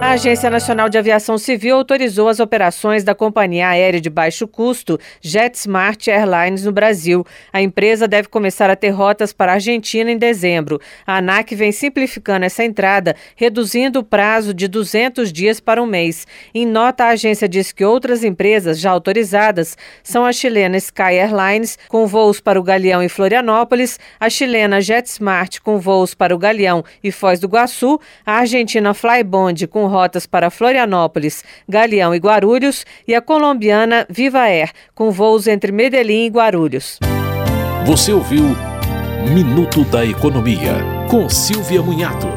A Agência Nacional de Aviação Civil autorizou as operações da companhia aérea de baixo custo JetSmart Airlines no Brasil. A empresa deve começar a ter rotas para a Argentina em dezembro. A ANAC vem simplificando essa entrada, reduzindo o prazo de 200 dias para um mês. Em nota, a agência diz que outras empresas já autorizadas são a chilena Sky Airlines, com voos para o Galeão e Florianópolis, a chilena JetSmart, com voos para o Galeão e Foz do Iguaçu, a argentina Flybond, com rotas para Florianópolis, Galeão e Guarulhos, e a colombiana Viva Air, com voos entre Medellín e Guarulhos. Você ouviu Minuto da Economia, com Silvia Munhato.